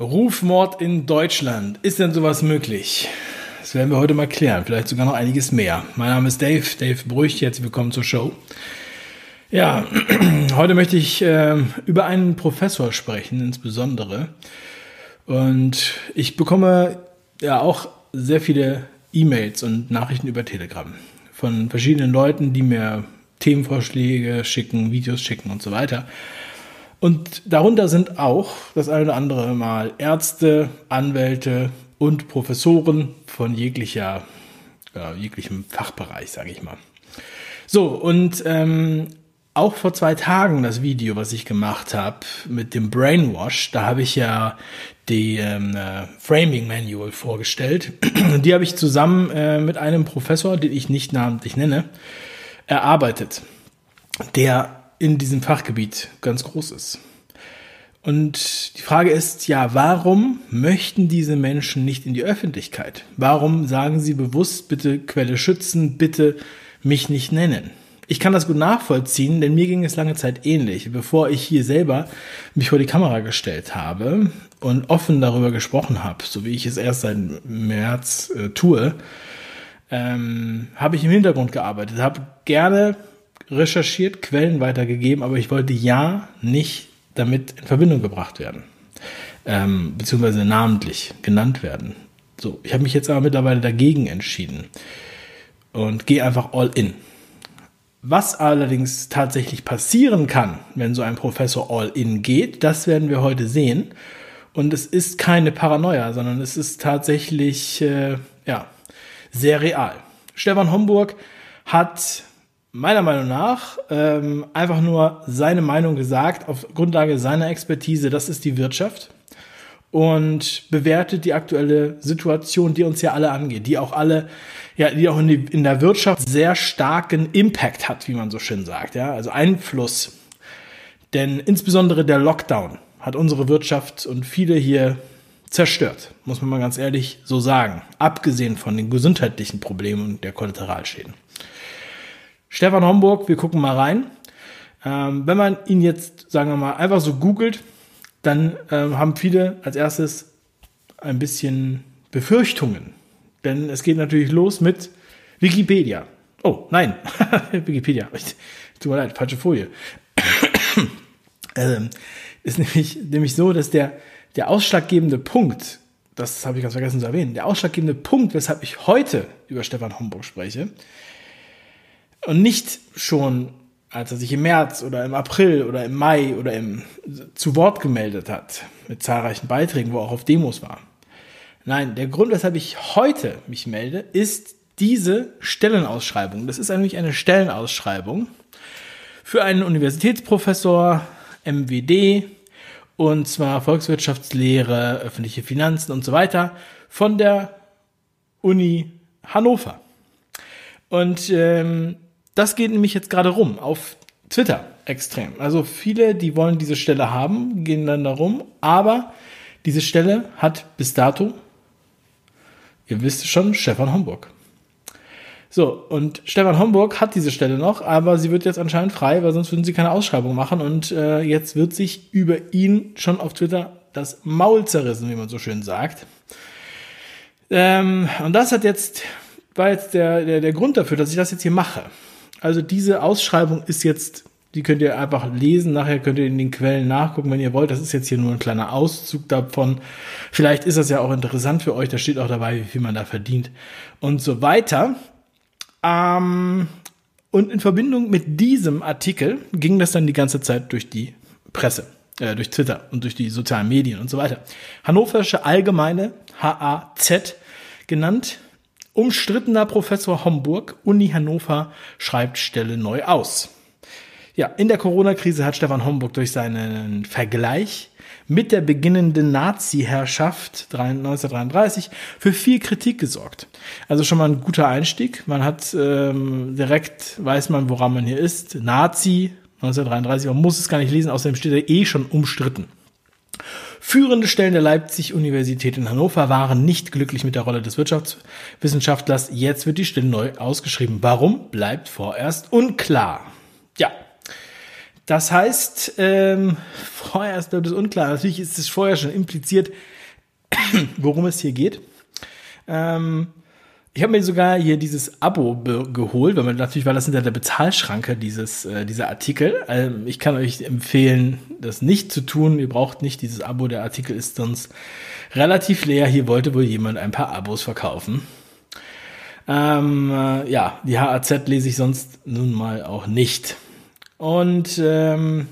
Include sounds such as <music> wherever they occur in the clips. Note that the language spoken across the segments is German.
Rufmord in Deutschland. Ist denn sowas möglich? Das werden wir heute mal klären. Vielleicht sogar noch einiges mehr. Mein Name ist Dave, Dave Brüch. Jetzt willkommen zur Show. Ja, <clears throat> heute möchte ich äh, über einen Professor sprechen, insbesondere. Und ich bekomme ja auch sehr viele E-Mails und Nachrichten über Telegram von verschiedenen Leuten, die mir Themenvorschläge schicken, Videos schicken und so weiter. Und darunter sind auch das eine oder andere Mal Ärzte, Anwälte und Professoren von jeglicher, äh, jeglichem Fachbereich, sage ich mal. So, und ähm, auch vor zwei Tagen das Video, was ich gemacht habe mit dem Brainwash, da habe ich ja die ähm, äh, Framing Manual vorgestellt. die habe ich zusammen äh, mit einem Professor, den ich nicht namentlich nenne, erarbeitet, der in diesem Fachgebiet ganz groß ist. Und die Frage ist, ja, warum möchten diese Menschen nicht in die Öffentlichkeit? Warum sagen sie bewusst, bitte Quelle schützen, bitte mich nicht nennen? Ich kann das gut nachvollziehen, denn mir ging es lange Zeit ähnlich. Bevor ich hier selber mich vor die Kamera gestellt habe und offen darüber gesprochen habe, so wie ich es erst seit März äh, tue, ähm, habe ich im Hintergrund gearbeitet, habe gerne recherchiert, Quellen weitergegeben, aber ich wollte ja nicht damit in Verbindung gebracht werden, ähm, beziehungsweise namentlich genannt werden. So, ich habe mich jetzt aber mittlerweile dagegen entschieden und gehe einfach all in. Was allerdings tatsächlich passieren kann, wenn so ein Professor all in geht, das werden wir heute sehen. Und es ist keine Paranoia, sondern es ist tatsächlich äh, ja, sehr real. Stefan Homburg hat meiner Meinung nach ähm, einfach nur seine Meinung gesagt auf Grundlage seiner Expertise. Das ist die Wirtschaft und bewertet die aktuelle Situation, die uns ja alle angeht, die auch alle, ja, die auch in, die, in der Wirtschaft sehr starken Impact hat, wie man so schön sagt, ja, also Einfluss. Denn insbesondere der Lockdown hat unsere Wirtschaft und viele hier zerstört, muss man mal ganz ehrlich so sagen, abgesehen von den gesundheitlichen Problemen und der Kollateralschäden. Stefan Homburg, wir gucken mal rein. Ähm, wenn man ihn jetzt, sagen wir mal, einfach so googelt, dann ähm, haben viele als erstes ein bisschen Befürchtungen. Denn es geht natürlich los mit Wikipedia. Oh, nein, <laughs> Wikipedia. Tut mir leid, falsche Folie. <coughs> ähm, ist nämlich, nämlich so, dass der, der ausschlaggebende Punkt, das habe ich ganz vergessen zu erwähnen, der ausschlaggebende Punkt, weshalb ich heute über Stefan Homburg spreche, und nicht schon, als er sich im März oder im April oder im Mai oder im, zu Wort gemeldet hat, mit zahlreichen Beiträgen, wo er auch auf Demos war. Nein, der Grund, weshalb ich heute mich melde, ist diese Stellenausschreibung. Das ist nämlich eine Stellenausschreibung für einen Universitätsprofessor, MWD, und zwar Volkswirtschaftslehre, öffentliche Finanzen und so weiter von der Uni Hannover. Und ähm, das geht nämlich jetzt gerade rum auf Twitter extrem. Also viele, die wollen diese Stelle haben, gehen dann darum, aber diese Stelle hat bis dato, ihr wisst schon, Stefan Homburg. So, und Stefan Homburg hat diese Stelle noch, aber sie wird jetzt anscheinend frei, weil sonst würden sie keine Ausschreibung machen und äh, jetzt wird sich über ihn schon auf Twitter das Maul zerrissen, wie man so schön sagt. Ähm, und das hat jetzt, war jetzt der, der, der Grund dafür, dass ich das jetzt hier mache. Also diese Ausschreibung ist jetzt, die könnt ihr einfach lesen. Nachher könnt ihr in den Quellen nachgucken, wenn ihr wollt. Das ist jetzt hier nur ein kleiner Auszug davon. Vielleicht ist das ja auch interessant für euch. Da steht auch dabei, wie viel man da verdient und so weiter. Ähm, und in Verbindung mit diesem Artikel ging das dann die ganze Zeit durch die Presse, äh, durch Twitter und durch die sozialen Medien und so weiter. Hannoversche Allgemeine, HAZ genannt, Umstrittener Professor Homburg, Uni Hannover, schreibt Stelle neu aus. Ja, in der Corona-Krise hat Stefan Homburg durch seinen Vergleich mit der beginnenden Nazi-Herrschaft 1933 für viel Kritik gesorgt. Also schon mal ein guter Einstieg. Man hat ähm, direkt, weiß man, woran man hier ist. Nazi 1933, man muss es gar nicht lesen, außerdem steht er eh schon umstritten. Führende Stellen der Leipzig-Universität in Hannover waren nicht glücklich mit der Rolle des Wirtschaftswissenschaftlers. Jetzt wird die Stelle neu ausgeschrieben. Warum? Bleibt vorerst unklar. Ja. Das heißt, ähm, vorher ist das unklar. Natürlich ist es vorher schon impliziert, <coughs> worum es hier geht. Ähm, ich habe mir sogar hier dieses Abo geholt, weil man natürlich war das hinter der Bezahlschranke dieses äh, dieser Artikel. Ähm, ich kann euch empfehlen, das nicht zu tun. Ihr braucht nicht dieses Abo. Der Artikel ist sonst relativ leer. Hier wollte wohl jemand ein paar Abos verkaufen. Ähm, äh, ja, die HAZ lese ich sonst nun mal auch nicht. Und ähm,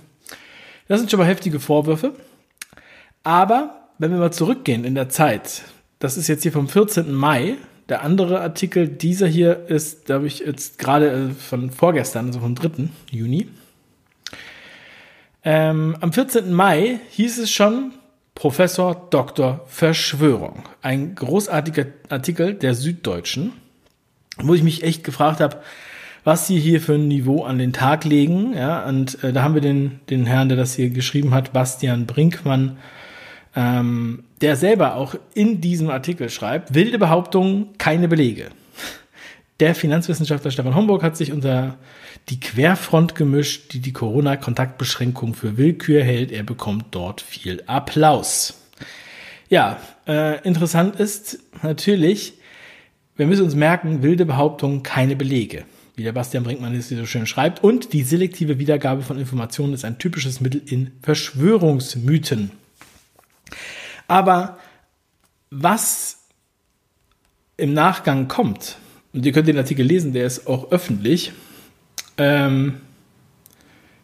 das sind schon mal heftige Vorwürfe. Aber wenn wir mal zurückgehen in der Zeit, das ist jetzt hier vom 14. Mai. Der andere Artikel, dieser hier ist, glaube ich, jetzt gerade äh, von vorgestern, also vom 3. Juni. Ähm, am 14. Mai hieß es schon Professor Dr. Verschwörung. Ein großartiger Artikel der Süddeutschen, wo ich mich echt gefragt habe, was sie hier für ein Niveau an den Tag legen. Ja, und äh, da haben wir den, den Herrn, der das hier geschrieben hat, Bastian Brinkmann, ähm, der selber auch in diesem Artikel schreibt, wilde Behauptungen, keine Belege. Der Finanzwissenschaftler Stefan Homburg hat sich unter die Querfront gemischt, die die Corona-Kontaktbeschränkung für Willkür hält. Er bekommt dort viel Applaus. Ja, äh, interessant ist natürlich, wir müssen uns merken, wilde Behauptungen, keine Belege. Wie der Bastian Brinkmann es hier so schön schreibt. Und die selektive Wiedergabe von Informationen ist ein typisches Mittel in Verschwörungsmythen. Aber was im Nachgang kommt, und ihr könnt den Artikel lesen, der ist auch öffentlich, ähm,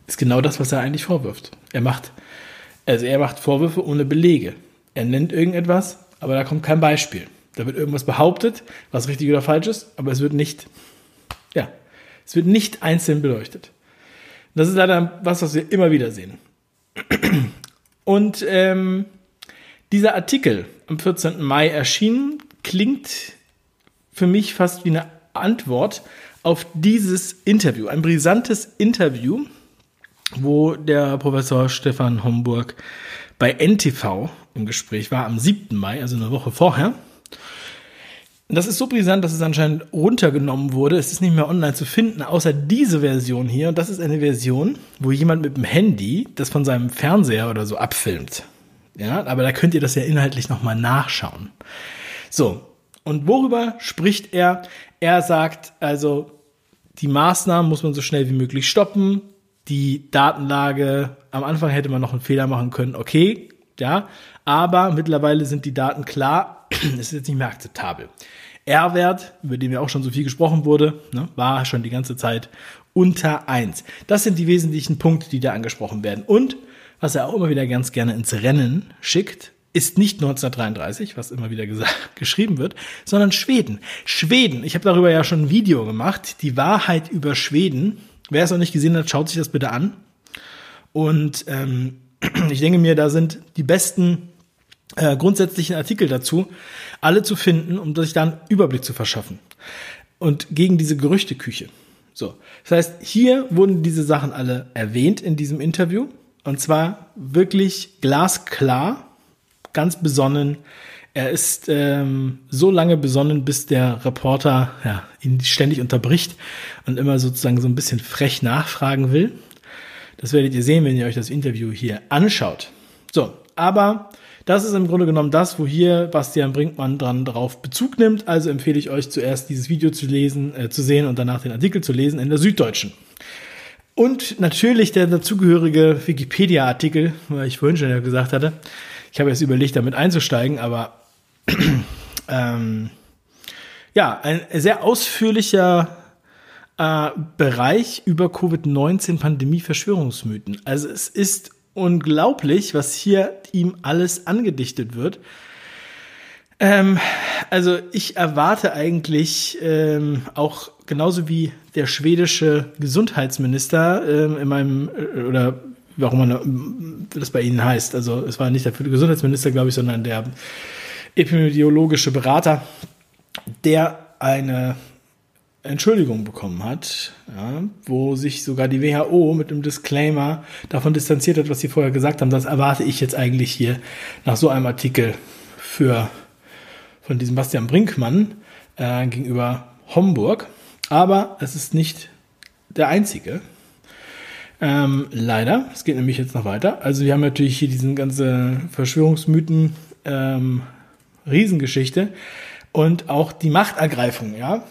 ist genau das, was er eigentlich vorwirft. Er macht, also er macht Vorwürfe ohne Belege. Er nennt irgendetwas, aber da kommt kein Beispiel. Da wird irgendwas behauptet, was richtig oder falsch ist, aber es wird nicht, ja, es wird nicht einzeln beleuchtet. Das ist leider was, was wir immer wieder sehen. Und ähm, dieser Artikel am 14. Mai erschienen klingt für mich fast wie eine Antwort auf dieses Interview. Ein brisantes Interview, wo der Professor Stefan Homburg bei NTV im Gespräch war am 7. Mai, also eine Woche vorher. Das ist so brisant, dass es anscheinend runtergenommen wurde. Es ist nicht mehr online zu finden, außer diese Version hier. Und das ist eine Version, wo jemand mit dem Handy das von seinem Fernseher oder so abfilmt. Ja, aber da könnt ihr das ja inhaltlich nochmal nachschauen. So. Und worüber spricht er? Er sagt also, die Maßnahmen muss man so schnell wie möglich stoppen. Die Datenlage, am Anfang hätte man noch einen Fehler machen können, okay, ja, aber mittlerweile sind die Daten klar, <clears throat> es ist jetzt nicht mehr akzeptabel. R-Wert, über den ja auch schon so viel gesprochen wurde, ne, war schon die ganze Zeit unter eins. Das sind die wesentlichen Punkte, die da angesprochen werden. Und was er auch immer wieder ganz gerne ins Rennen schickt, ist nicht 1933, was immer wieder gesagt, <laughs> geschrieben wird, sondern Schweden. Schweden, ich habe darüber ja schon ein Video gemacht, die Wahrheit über Schweden. Wer es noch nicht gesehen hat, schaut sich das bitte an. Und ähm, <clears throat> ich denke mir, da sind die besten äh, grundsätzlichen Artikel dazu, alle zu finden, um sich da einen Überblick zu verschaffen. Und gegen diese Gerüchteküche. So. Das heißt, hier wurden diese Sachen alle erwähnt in diesem Interview. Und zwar wirklich glasklar, ganz besonnen. Er ist ähm, so lange besonnen, bis der Reporter ja, ihn ständig unterbricht und immer sozusagen so ein bisschen frech nachfragen will. Das werdet ihr sehen, wenn ihr euch das Interview hier anschaut. So, aber das ist im Grunde genommen das, wo hier Bastian Brinkmann dran drauf Bezug nimmt. Also empfehle ich euch zuerst dieses Video zu lesen, äh, zu sehen und danach den Artikel zu lesen in der Süddeutschen. Und natürlich der dazugehörige Wikipedia-Artikel, weil ich vorhin schon ja gesagt hatte. Ich habe jetzt überlegt, damit einzusteigen, aber <clears throat> ähm, ja, ein sehr ausführlicher äh, Bereich über Covid-19-Pandemie-Verschwörungsmythen. Also es ist unglaublich, was hier ihm alles angedichtet wird. Ähm, also ich erwarte eigentlich ähm, auch genauso wie der schwedische Gesundheitsminister ähm, in meinem äh, oder warum man das bei Ihnen heißt. Also es war nicht der Gesundheitsminister, glaube ich, sondern der epidemiologische Berater, der eine Entschuldigung bekommen hat, ja, wo sich sogar die WHO mit einem Disclaimer davon distanziert hat, was sie vorher gesagt haben. Das erwarte ich jetzt eigentlich hier nach so einem Artikel für von diesem Bastian Brinkmann äh, gegenüber Homburg. Aber es ist nicht der einzige. Ähm, leider, es geht nämlich jetzt noch weiter. Also wir haben natürlich hier diesen ganze Verschwörungsmythen ähm, Riesengeschichte und auch die Machtergreifung, ja.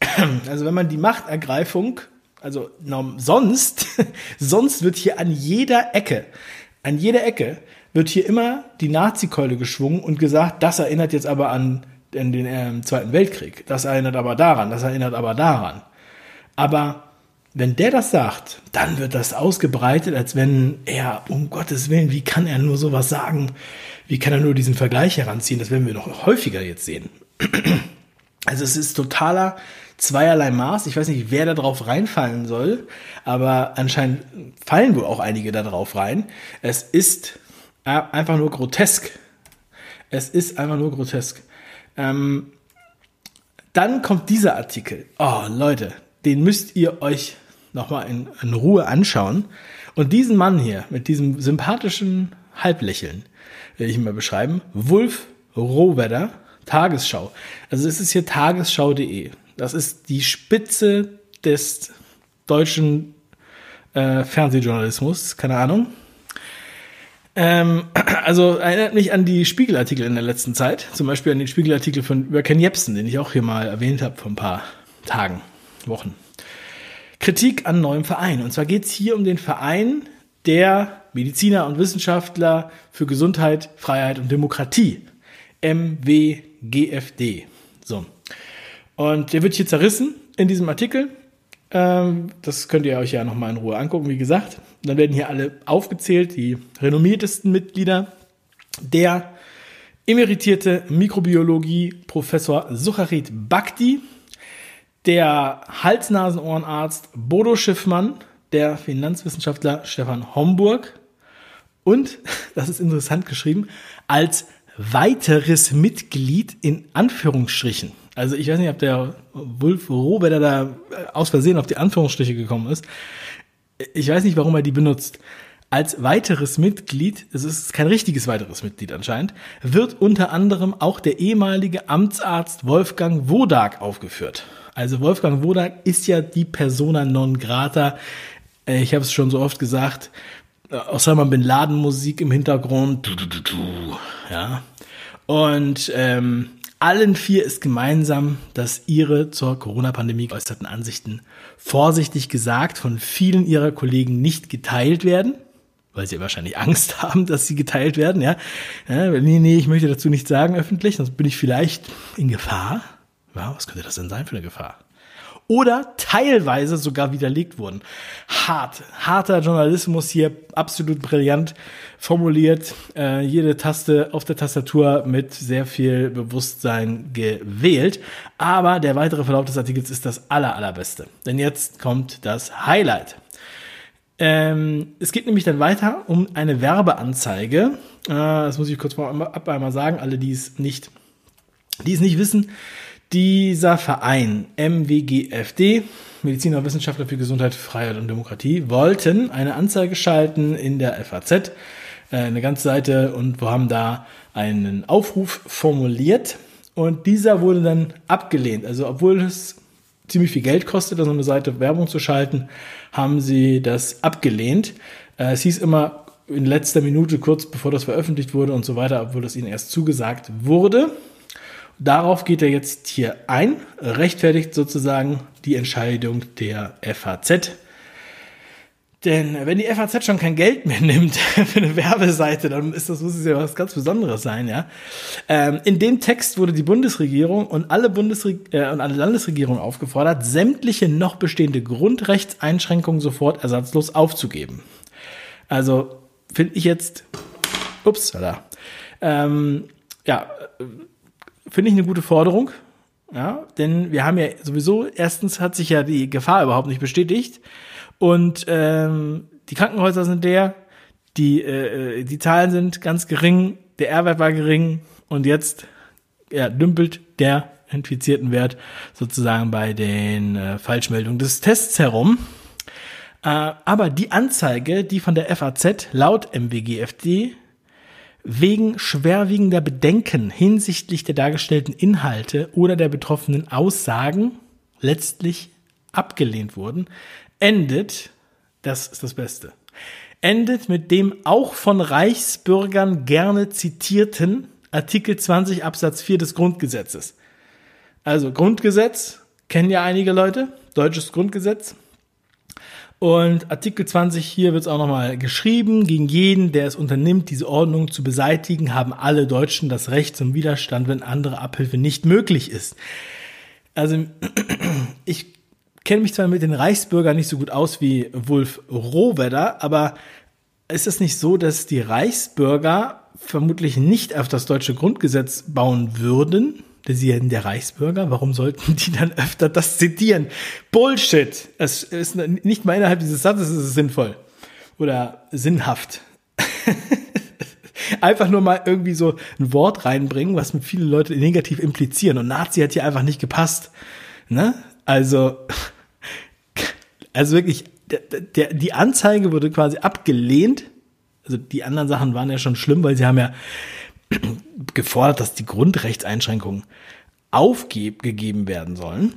<clears throat> Also wenn man die Machtergreifung, also sonst, <laughs> sonst wird hier an jeder Ecke, an jeder Ecke wird hier immer die Nazi-Keule geschwungen und gesagt, das erinnert jetzt aber an den, den äh, Zweiten Weltkrieg, das erinnert aber daran, das erinnert aber daran. Aber wenn der das sagt, dann wird das ausgebreitet, als wenn er, um Gottes Willen, wie kann er nur sowas sagen? Wie kann er nur diesen Vergleich heranziehen? Das werden wir noch häufiger jetzt sehen. <clears throat> Also es ist totaler zweierlei Maß. Ich weiß nicht, wer da drauf reinfallen soll, aber anscheinend fallen wohl auch einige da drauf rein. Es ist einfach nur grotesk. Es ist einfach nur grotesk. Ähm, dann kommt dieser Artikel. Oh, Leute, den müsst ihr euch nochmal in, in Ruhe anschauen. Und diesen Mann hier mit diesem sympathischen Halblächeln will ich mal beschreiben. Wolf Rohwedder, Tagesschau. Also es ist hier tagesschau.de. Das ist die Spitze des deutschen äh, Fernsehjournalismus, keine Ahnung. Ähm, <clears throat> also erinnert mich an die Spiegelartikel in der letzten Zeit, zum Beispiel an den Spiegelartikel von über Ken Jebsen, den ich auch hier mal erwähnt habe vor ein paar Tagen, Wochen. Kritik an neuem Verein. Und zwar geht es hier um den Verein der Mediziner und Wissenschaftler für Gesundheit, Freiheit und Demokratie. MWGFD. So. Und der wird hier zerrissen in diesem Artikel. Ähm, das könnt ihr euch ja nochmal in Ruhe angucken, wie gesagt. Dann werden hier alle aufgezählt, die renommiertesten Mitglieder. Der emeritierte Mikrobiologie-Professor Sucharit Bhakti, der Hals-Nasen-Ohrenarzt Bodo Schiffmann, der Finanzwissenschaftler Stefan Homburg und, <laughs> das ist interessant geschrieben, als weiteres Mitglied in Anführungsstrichen. Also ich weiß nicht, ob der Wolf Rohwedder da aus Versehen auf die Anführungsstriche gekommen ist. Ich weiß nicht, warum er die benutzt. Als weiteres Mitglied, es ist kein richtiges weiteres Mitglied anscheinend, wird unter anderem auch der ehemalige Amtsarzt Wolfgang Wodak aufgeführt. Also Wolfgang Wodak ist ja die Persona non grata. Äh, ich habe es schon so oft gesagt. Äh, Osama Bin Laden Musik im Hintergrund. Ja. Und ähm, allen vier ist gemeinsam, dass ihre zur Corona-Pandemie geäußerten Ansichten vorsichtig gesagt von vielen ihrer Kollegen nicht geteilt werden, weil sie wahrscheinlich Angst <laughs> haben, dass sie geteilt werden. Ja, ja nee, nee, ich möchte dazu nichts sagen öffentlich, sonst bin ich vielleicht in Gefahr. Ja, was könnte das denn sein für eine Gefahr? Oder teilweise sogar widerlegt wurden. Hart, harter Journalismus hier, absolut brillant formuliert. Äh, jede Taste auf der Tastatur mit sehr viel Bewusstsein gewählt. Aber der weitere Verlauf des Artikels ist das aller, allerbeste. Denn jetzt kommt das Highlight. Ähm, es geht nämlich dann weiter um eine Werbeanzeige. Äh, das muss ich kurz vorab einmal sagen, alle, die es nicht, die es nicht wissen. Dieser Verein MWGFD, Mediziner Wissenschaftler für Gesundheit, Freiheit und Demokratie, wollten eine Anzeige schalten in der FAZ, äh, eine ganze Seite, und wir haben da einen Aufruf formuliert. Und dieser wurde dann abgelehnt. Also obwohl es ziemlich viel Geld kostet, so eine Seite Werbung zu schalten, haben sie das abgelehnt. Äh, es hieß immer in letzter Minute, kurz bevor das veröffentlicht wurde und so weiter, obwohl das ihnen erst zugesagt wurde. Darauf geht er jetzt hier ein, rechtfertigt sozusagen die Entscheidung der FAZ. Denn wenn die FAZ schon kein Geld mehr <laughs> nimmt für eine Werbeseite, dann ist das muss es ja was ganz Besonderes sein, ja. Ähm, in dem Text wurde die Bundesregierung und alle Bundesreg äh, und alle Landesregierungen aufgefordert, sämtliche noch bestehende Grundrechtseinschränkungen sofort ersatzlos aufzugeben. Also finde ich jetzt, ups, da. Ähm, ja, finde ich eine gute Forderung. Ja, denn wir haben ja sowieso, erstens hat sich ja die Gefahr überhaupt nicht bestätigt. Und ähm, die Krankenhäuser sind leer, die, äh, die Zahlen sind ganz gering, der R-Wert war gering und jetzt ja, dümpelt der infizierten Wert sozusagen bei den äh, Falschmeldungen des Tests herum. Äh, aber die Anzeige, die von der FAZ laut MWGFD wegen schwerwiegender Bedenken hinsichtlich der dargestellten Inhalte oder der betroffenen Aussagen letztlich abgelehnt wurden, endet das ist das Beste, endet mit dem auch von Reichsbürgern gerne zitierten Artikel 20 Absatz 4 des Grundgesetzes. Also Grundgesetz, kennen ja einige Leute, deutsches Grundgesetz. Und Artikel 20 hier wird es auch nochmal geschrieben, gegen jeden, der es unternimmt, diese Ordnung zu beseitigen, haben alle Deutschen das Recht zum Widerstand, wenn andere Abhilfe nicht möglich ist. Also <clears throat> ich kenne mich zwar mit den Reichsbürgern nicht so gut aus wie Wolf Rohwedder, aber ist es nicht so, dass die Reichsbürger vermutlich nicht auf das deutsche Grundgesetz bauen würden? Sie sind der Reichsbürger, warum sollten die dann öfter das zitieren? Bullshit! Es ist nicht mal innerhalb dieses Satzes ist es sinnvoll oder sinnhaft. <laughs> einfach nur mal irgendwie so ein Wort reinbringen, was viele Leute negativ implizieren. Und Nazi hat hier einfach nicht gepasst. Ne? Also, <laughs> also wirklich, der, der, die Anzeige wurde quasi abgelehnt. Also die anderen Sachen waren ja schon schlimm, weil sie haben ja gefordert, dass die Grundrechtseinschränkungen aufgegeben werden sollen.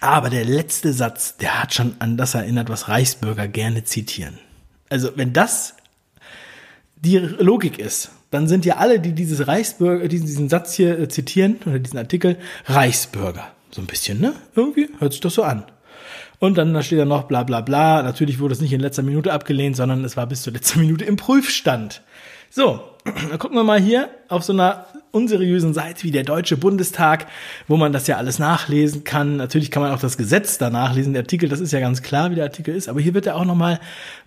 Aber der letzte Satz, der hat schon an das erinnert, was Reichsbürger gerne zitieren. Also wenn das die Logik ist, dann sind ja alle, die dieses Reichsbürger, diesen, diesen Satz hier äh, zitieren oder diesen Artikel, Reichsbürger. So ein bisschen, ne? Irgendwie hört sich das so an. Und dann da steht da noch bla bla bla. Natürlich wurde es nicht in letzter Minute abgelehnt, sondern es war bis zur letzten Minute im Prüfstand. So, gucken wir mal hier auf so einer unseriösen Seite wie der Deutsche Bundestag, wo man das ja alles nachlesen kann. Natürlich kann man auch das Gesetz da nachlesen. Der Artikel, das ist ja ganz klar, wie der Artikel ist. Aber hier wird er auch nochmal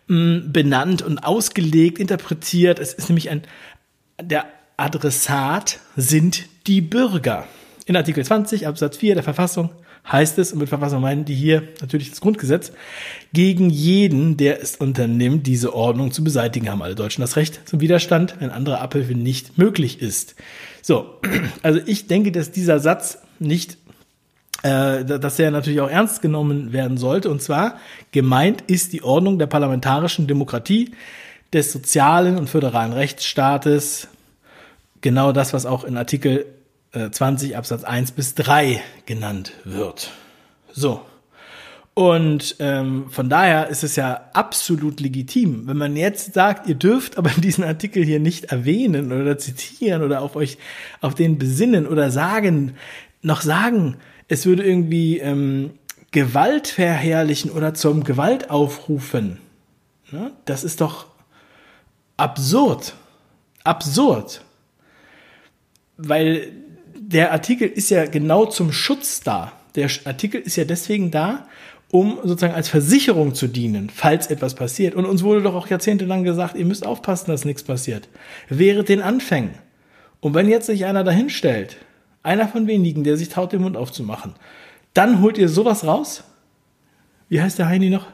mm, benannt und ausgelegt, interpretiert. Es ist nämlich ein, der Adressat sind die Bürger. In Artikel 20 Absatz 4 der Verfassung heißt es, und mit Verfassung meinen die hier natürlich das Grundgesetz, gegen jeden, der es unternimmt, diese Ordnung zu beseitigen, haben alle Deutschen das Recht zum Widerstand, wenn andere Abhilfe nicht möglich ist. So, <clears throat> also ich denke, dass dieser Satz nicht äh, dass er natürlich auch ernst genommen werden sollte. Und zwar gemeint ist die Ordnung der parlamentarischen Demokratie, des sozialen und föderalen Rechtsstaates, genau das, was auch in Artikel 20 äh, Absatz 1 bis 3 genannt wird. So. Und ähm, von daher ist es ja absolut legitim, wenn man jetzt sagt, ihr dürft aber <laughs> diesen Artikel hier nicht erwähnen oder zitieren oder auf euch auf den besinnen oder sagen, noch sagen, es würde irgendwie ähm, Gewalt verherrlichen oder zum Gewalt aufrufen. Ne? Das ist doch absurd. Absurd. Weil der Artikel ist ja genau zum Schutz da. Der Artikel ist ja deswegen da, um sozusagen als Versicherung zu dienen, falls etwas passiert. Und uns wurde doch auch jahrzehntelang gesagt, ihr müsst aufpassen, dass nichts passiert. Während den Anfängen. Und wenn jetzt sich einer dahinstellt, einer von wenigen, der sich traut, den Mund aufzumachen, dann holt ihr sowas raus? Wie heißt der Heini noch?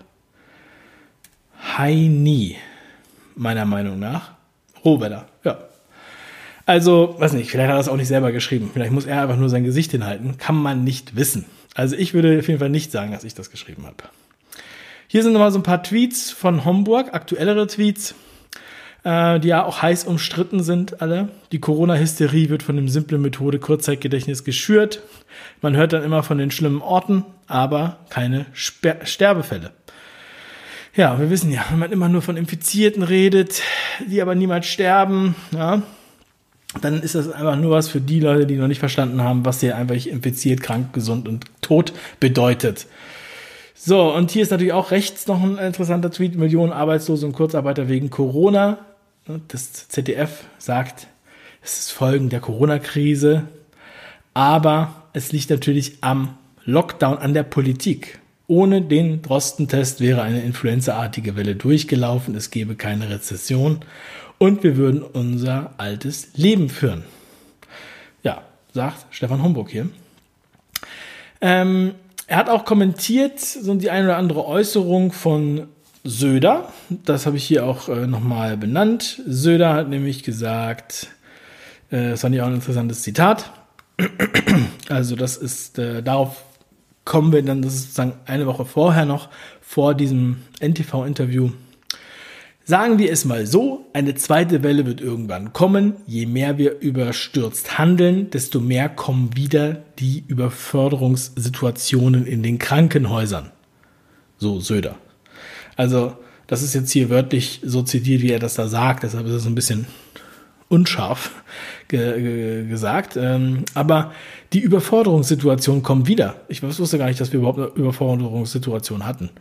Heini, meiner Meinung nach. Rohwedder, ja. Also, weiß nicht, vielleicht hat er es auch nicht selber geschrieben. Vielleicht muss er einfach nur sein Gesicht hinhalten. Kann man nicht wissen. Also ich würde auf jeden Fall nicht sagen, dass ich das geschrieben habe. Hier sind nochmal so ein paar Tweets von Homburg, aktuellere Tweets, äh, die ja auch heiß umstritten sind, alle. Die Corona-Hysterie wird von dem simplen Methode Kurzzeitgedächtnis geschürt. Man hört dann immer von den schlimmen Orten, aber keine Sper Sterbefälle. Ja, wir wissen ja, wenn man immer nur von Infizierten redet, die aber niemals sterben, ja, dann ist das einfach nur was für die Leute, die noch nicht verstanden haben, was hier einfach infiziert, krank, gesund und tot bedeutet. So, und hier ist natürlich auch rechts noch ein interessanter Tweet. Millionen Arbeitslose und Kurzarbeiter wegen Corona. Das ZDF sagt, es ist Folgen der Corona-Krise. Aber es liegt natürlich am Lockdown, an der Politik. Ohne den Drosten-Test wäre eine influenzaartige Welle durchgelaufen. Es gäbe keine Rezession und wir würden unser altes Leben führen. Ja, sagt Stefan Homburg hier. Ähm, er hat auch kommentiert so die eine oder andere Äußerung von Söder. Das habe ich hier auch äh, nochmal benannt. Söder hat nämlich gesagt, äh, das fand ich auch ein interessantes Zitat. <clears throat> Also das ist, äh, darauf kommen wir dann, das ist sozusagen eine Woche vorher noch, vor diesem NTV-Interview Sagen wir es mal so, eine zweite Welle wird irgendwann kommen. Je mehr wir überstürzt handeln, desto mehr kommen wieder die Überförderungssituationen in den Krankenhäusern. So Söder. Also, das ist jetzt hier wörtlich so zitiert, wie er das da sagt, deshalb ist es ein bisschen unscharf ge ge gesagt. Ähm, aber die Überforderungssituation kommt wieder. Ich wusste gar nicht, dass wir überhaupt eine Überforderungssituation hatten.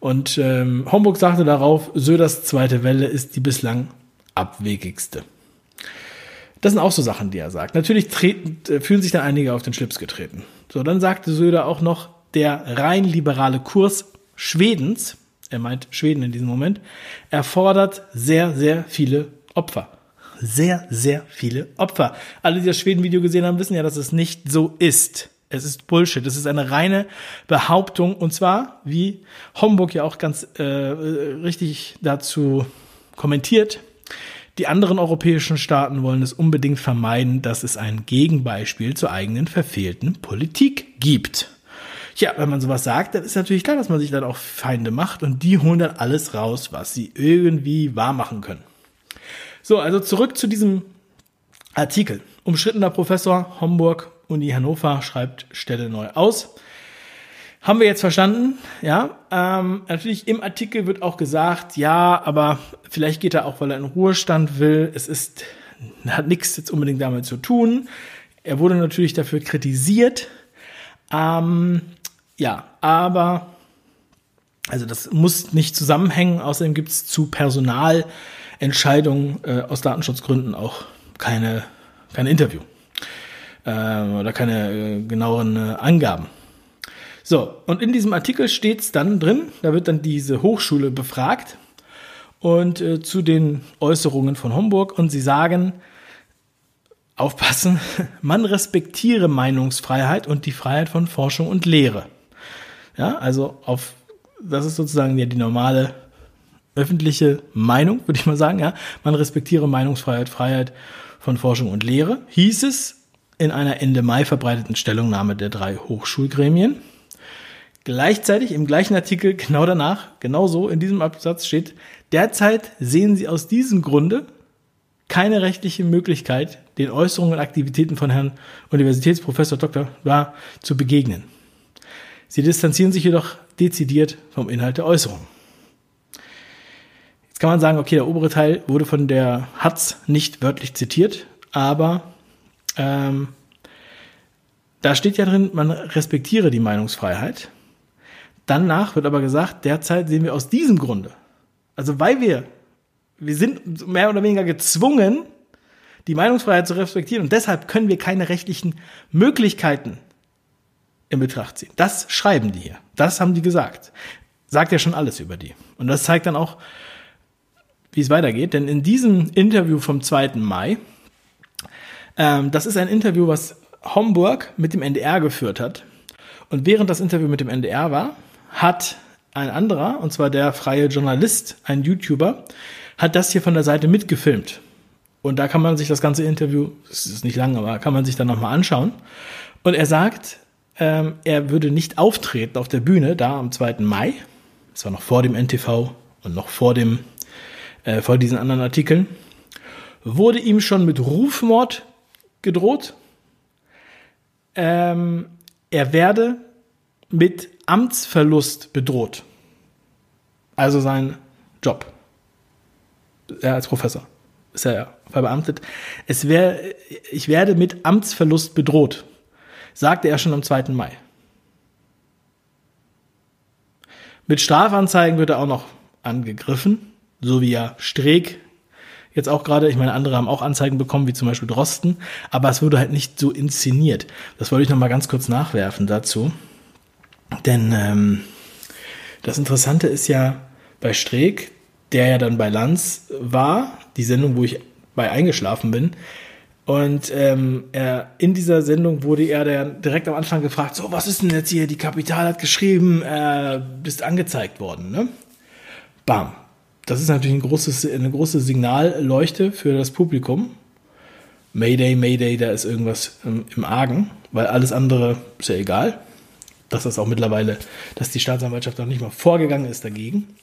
Und ähm, Homburg sagte darauf, Söders zweite Welle ist die bislang abwegigste. Das sind auch so Sachen, die er sagt. Natürlich treten, äh, fühlen sich da einige auf den Schlips getreten. So, dann sagte Söder auch noch, der rein liberale Kurs Schwedens, er meint Schweden in diesem Moment, erfordert sehr, sehr viele Opfer. Sehr, sehr viele Opfer. Alle, die das Schweden-Video gesehen haben, wissen ja, dass es nicht so ist. Es ist Bullshit. Es ist eine reine Behauptung. Und zwar, wie Homburg ja auch ganz äh, richtig dazu kommentiert, die anderen europäischen Staaten wollen es unbedingt vermeiden, dass es ein Gegenbeispiel zur eigenen verfehlten Politik gibt. Ja, wenn man sowas sagt, dann ist natürlich klar, dass man sich dann auch Feinde macht und die holen dann alles raus, was sie irgendwie wahr machen können. So, also zurück zu diesem Artikel. Umstrittener Professor Homburg Uni Hannover schreibt Stelle neu aus. Haben wir jetzt verstanden? Ja, ähm, natürlich im Artikel wird auch gesagt, ja, aber vielleicht geht er auch, weil er in Ruhestand will. Es ist, hat nichts jetzt unbedingt damit zu tun. Er wurde natürlich dafür kritisiert. Ähm, ja, aber also das muss nicht zusammenhängen. Außerdem gibt es zu Personalentscheidungen äh, aus Datenschutzgründen auch keine, kein Interview äh, oder keine äh, genaueren äh, Angaben. So, und in diesem Artikel steht es dann drin, da wird dann diese Hochschule befragt und äh, zu den Äußerungen von Homburg und sie sagen, aufpassen, <laughs> man respektiere Meinungsfreiheit und die Freiheit von Forschung und Lehre. Ja, also auf, das ist sozusagen ja die normale öffentliche Meinung, würde ich mal sagen, ja. Man respektiere Meinungsfreiheit, Freiheit von Forschung und Lehre, hieß es in einer Ende Mai verbreiteten Stellungnahme der drei Hochschulgremien. Gleichzeitig im gleichen Artikel, genau danach, genauso in diesem Absatz steht, derzeit sehen sie aus diesem Grunde keine rechtliche Möglichkeit, den Äußerungen und Aktivitäten von Herrn Universitätsprofessor Dr. Wa zu begegnen. Sie distanzieren sich jedoch dezidiert vom Inhalt der Äußerungen. Jetzt kann man sagen, okay, der obere Teil wurde von der Hatz nicht wörtlich zitiert, aber ähm, da steht ja drin, man respektiere die Meinungsfreiheit. Danach wird aber gesagt, derzeit sehen wir aus diesem Grunde, also weil wir, wir sind mehr oder weniger gezwungen, die Meinungsfreiheit zu respektieren und deshalb können wir keine rechtlichen Möglichkeiten in Betracht ziehen. Das schreiben die hier. Das haben die gesagt. Sagt ja schon alles über die. Und das zeigt dann auch, wie es weitergeht. Denn in diesem Interview vom 2. Mai ähm, das ist ein Interview, was Homburg mit dem NDR geführt hat. Und während das Interview mit dem NDR war, hat ein anderer, und zwar der freie Journalist, ein YouTuber, hat das hier von der Seite mitgefilmt. Und da kann man sich das ganze Interview, es ist nicht lang, aber kann man sich dann nochmal anschauen. Und er sagt, ähm, er würde nicht auftreten auf der Bühne da am 2. Mai. Das war noch vor dem NTV und noch vor dem, äh, vor diesen anderen Artikeln. Wurde ihm schon mit Rufmord gedroht. Ähm, er werde mit Amtsverlust bedroht. Also sein Job. Er als Professor ist er ja verbeamtet. Es wär, ich werde mit Amtsverlust bedroht, sagte er schon am 2. Mai. Mit Strafanzeigen wird er auch noch angegriffen, so wie ja Streeck jetzt auch gerade, ich meine, andere haben auch Anzeigen bekommen, wie zum Beispiel Drosten, aber es wurde halt nicht so inszeniert. Das wollte ich nochmal ganz kurz nachwerfen dazu. Denn ähm, das Interessante ist ja bei Streeck, der ja dann bei Lanz war, die Sendung, wo ich bei eingeschlafen bin, und ähm, er, in dieser Sendung wurde er dann direkt am Anfang gefragt, so, was ist denn jetzt hier, die Kapital hat geschrieben, äh, bist angezeigt worden, ne? Bam das ist natürlich ein großes, eine große Signalleuchte für das Publikum. Mayday, Mayday, da ist irgendwas im, Argen, weil alles andere ist ja egal. Dass das auch mittlerweile, dass die Staatsanwaltschaft noch nicht mal vorgegangen ist dagegen.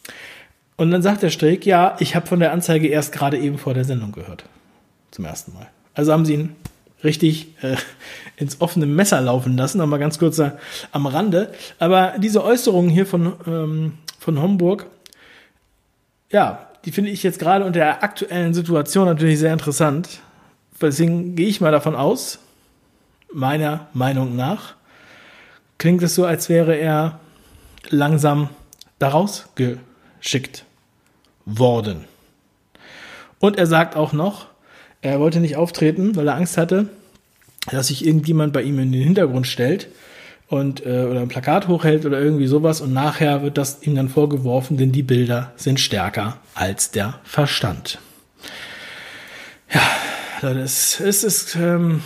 Und dann sagt der Strick, ja, ich habe von der Anzeige erst gerade eben vor der Sendung gehört. Zum ersten Mal. Also haben sie ihn richtig äh, ins offene Messer laufen lassen, aber ganz kurz am Rande. Aber diese Äußerungen hier von, ähm, von Homburg ja, die finde ich jetzt gerade unter der aktuellen Situation natürlich sehr interessant. Deswegen gehe ich mal davon aus, meiner Meinung nach, klingt es so, als wäre er langsam daraus geschickt worden. Und er sagt auch noch, er wollte nicht auftreten, weil er Angst hatte, dass sich irgendjemand bei ihm in den Hintergrund stellt und äh, oder ein Plakat hochhält oder irgendwie sowas und nachher wird das ihm dann vorgeworfen, denn die Bilder sind stärker als der Verstand. Ja, das ist, ist ähm,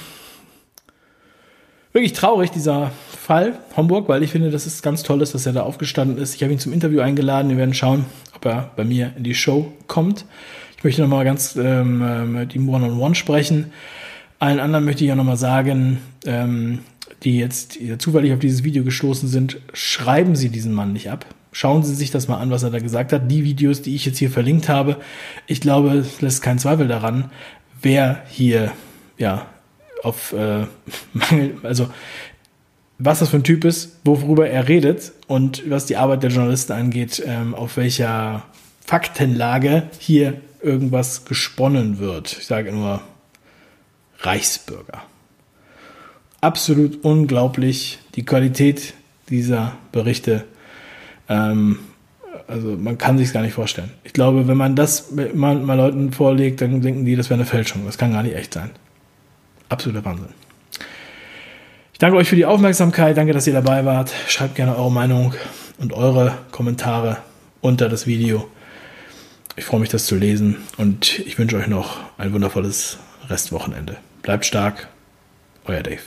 wirklich traurig, dieser Fall Homburg, weil ich finde, das ist ganz toll, dass er da aufgestanden ist. Ich habe ihn zum Interview eingeladen. Wir werden schauen, ob er bei mir in die Show kommt. Ich möchte nochmal ganz ähm, mit ihm one-on-one sprechen. Allen anderen möchte ich auch nochmal sagen, ähm, die jetzt zufällig auf dieses Video gestoßen sind, schreiben Sie diesen Mann nicht ab. Schauen Sie sich das mal an, was er da gesagt hat. Die Videos, die ich jetzt hier verlinkt habe, ich glaube, es lässt keinen Zweifel daran, wer hier ja auf äh, <laughs> Mangel, also was das für ein Typ ist, worüber er redet und was die Arbeit der Journalisten angeht, ähm, auf welcher Faktenlage hier irgendwas gesponnen wird. Ich sage nur Reichsbürger. Absolut unglaublich die Qualität dieser Berichte. Ähm, also man kann sich gar nicht vorstellen. Ich glaube, wenn man das mal, mal Leuten vorlegt, dann denken die, das wäre eine Fälschung. Das kann gar nicht echt sein. Absoluter Wahnsinn. Ich danke euch für die Aufmerksamkeit. Danke, dass ihr dabei wart. Schreibt gerne eure Meinung und eure Kommentare unter das Video. Ich freue mich, das zu lesen und ich wünsche euch noch ein wundervolles Restwochenende. Bleibt stark, euer Dave.